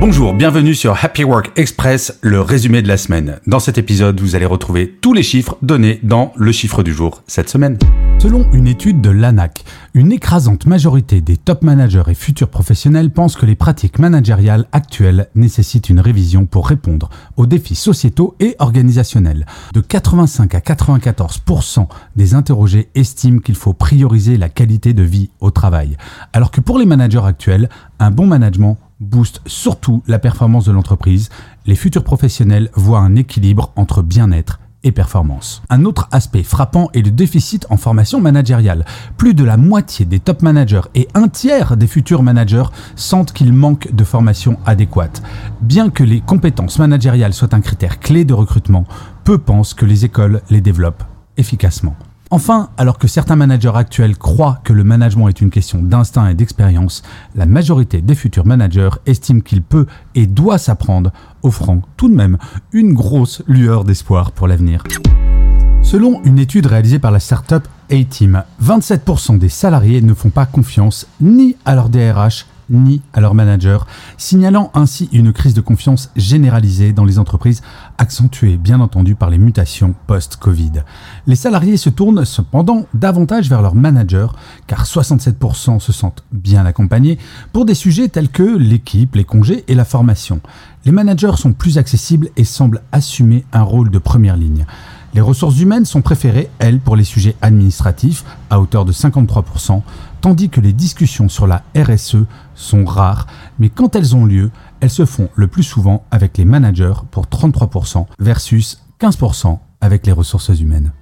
Bonjour, bienvenue sur Happy Work Express, le résumé de la semaine. Dans cet épisode, vous allez retrouver tous les chiffres donnés dans le chiffre du jour cette semaine. Selon une étude de l'ANAC, une écrasante majorité des top managers et futurs professionnels pensent que les pratiques managériales actuelles nécessitent une révision pour répondre aux défis sociétaux et organisationnels. De 85 à 94% des interrogés estiment qu'il faut prioriser la qualité de vie au travail, alors que pour les managers actuels, un bon management booste surtout la performance de l'entreprise. Les futurs professionnels voient un équilibre entre bien-être et performance. Un autre aspect frappant est le déficit en formation managériale. Plus de la moitié des top managers et un tiers des futurs managers sentent qu'il manque de formation adéquate. Bien que les compétences managériales soient un critère clé de recrutement, peu pensent que les écoles les développent efficacement. Enfin, alors que certains managers actuels croient que le management est une question d'instinct et d'expérience, la majorité des futurs managers estiment qu'il peut et doit s'apprendre, offrant tout de même une grosse lueur d'espoir pour l'avenir. Selon une étude réalisée par la startup A-Team, 27% des salariés ne font pas confiance ni à leur DRH ni à leur manager, signalant ainsi une crise de confiance généralisée dans les entreprises, accentuée bien entendu par les mutations post-Covid. Les salariés se tournent cependant davantage vers leur manager, car 67% se sentent bien accompagnés pour des sujets tels que l'équipe, les congés et la formation. Les managers sont plus accessibles et semblent assumer un rôle de première ligne. Les ressources humaines sont préférées, elles, pour les sujets administratifs, à hauteur de 53%, tandis que les discussions sur la RSE sont rares, mais quand elles ont lieu, elles se font le plus souvent avec les managers pour 33% versus 15% avec les ressources humaines.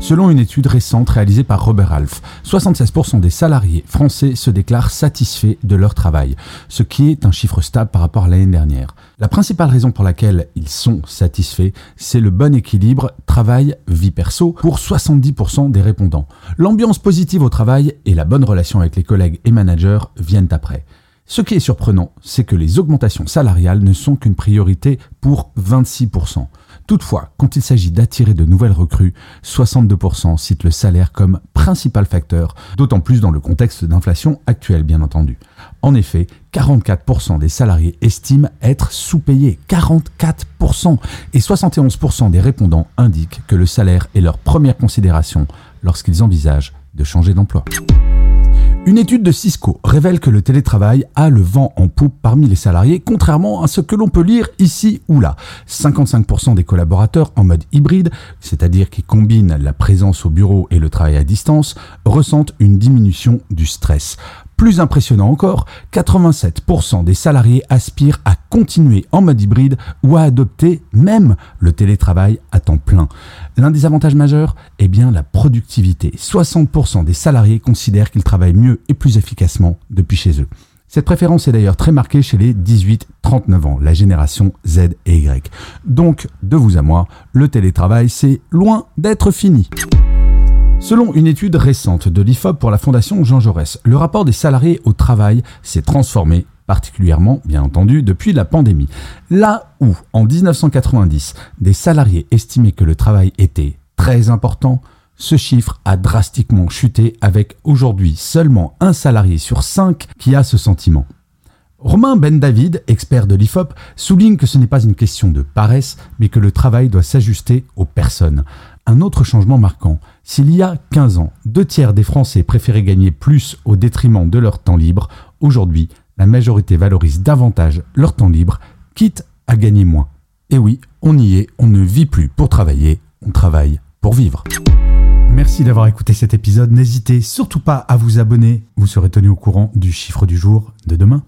Selon une étude récente réalisée par Robert Half, 76% des salariés français se déclarent satisfaits de leur travail, ce qui est un chiffre stable par rapport à l'année dernière. La principale raison pour laquelle ils sont satisfaits, c'est le bon équilibre travail-vie perso pour 70% des répondants. L'ambiance positive au travail et la bonne relation avec les collègues et managers viennent après. Ce qui est surprenant, c'est que les augmentations salariales ne sont qu'une priorité pour 26%. Toutefois, quand il s'agit d'attirer de nouvelles recrues, 62% citent le salaire comme principal facteur, d'autant plus dans le contexte d'inflation actuel bien entendu. En effet, 44% des salariés estiment être sous-payés, 44%, et 71% des répondants indiquent que le salaire est leur première considération lorsqu'ils envisagent de changer d'emploi. Une étude de Cisco révèle que le télétravail a le vent en poupe parmi les salariés, contrairement à ce que l'on peut lire ici ou là. 55% des collaborateurs en mode hybride, c'est-à-dire qui combinent la présence au bureau et le travail à distance, ressentent une diminution du stress. Plus impressionnant encore, 87% des salariés aspirent à continuer en mode hybride ou à adopter même le télétravail à temps plein. L'un des avantages majeurs est bien la productivité. 60% des salariés considèrent qu'ils travaillent mieux et plus efficacement depuis chez eux. Cette préférence est d'ailleurs très marquée chez les 18-39 ans, la génération Z et Y. Donc, de vous à moi, le télétravail, c'est loin d'être fini. Selon une étude récente de l'IFOP pour la Fondation Jean Jaurès, le rapport des salariés au travail s'est transformé particulièrement, bien entendu, depuis la pandémie. Là où, en 1990, des salariés estimaient que le travail était très important, ce chiffre a drastiquement chuté avec aujourd'hui seulement un salarié sur cinq qui a ce sentiment. Romain Ben David, expert de l'IFOP, souligne que ce n'est pas une question de paresse, mais que le travail doit s'ajuster aux personnes. Un autre changement marquant, s'il y a 15 ans, deux tiers des Français préféraient gagner plus au détriment de leur temps libre, aujourd'hui, la majorité valorise davantage leur temps libre, quitte à gagner moins. Et oui, on y est, on ne vit plus pour travailler, on travaille pour vivre. Merci d'avoir écouté cet épisode, n'hésitez surtout pas à vous abonner, vous serez tenu au courant du chiffre du jour de demain.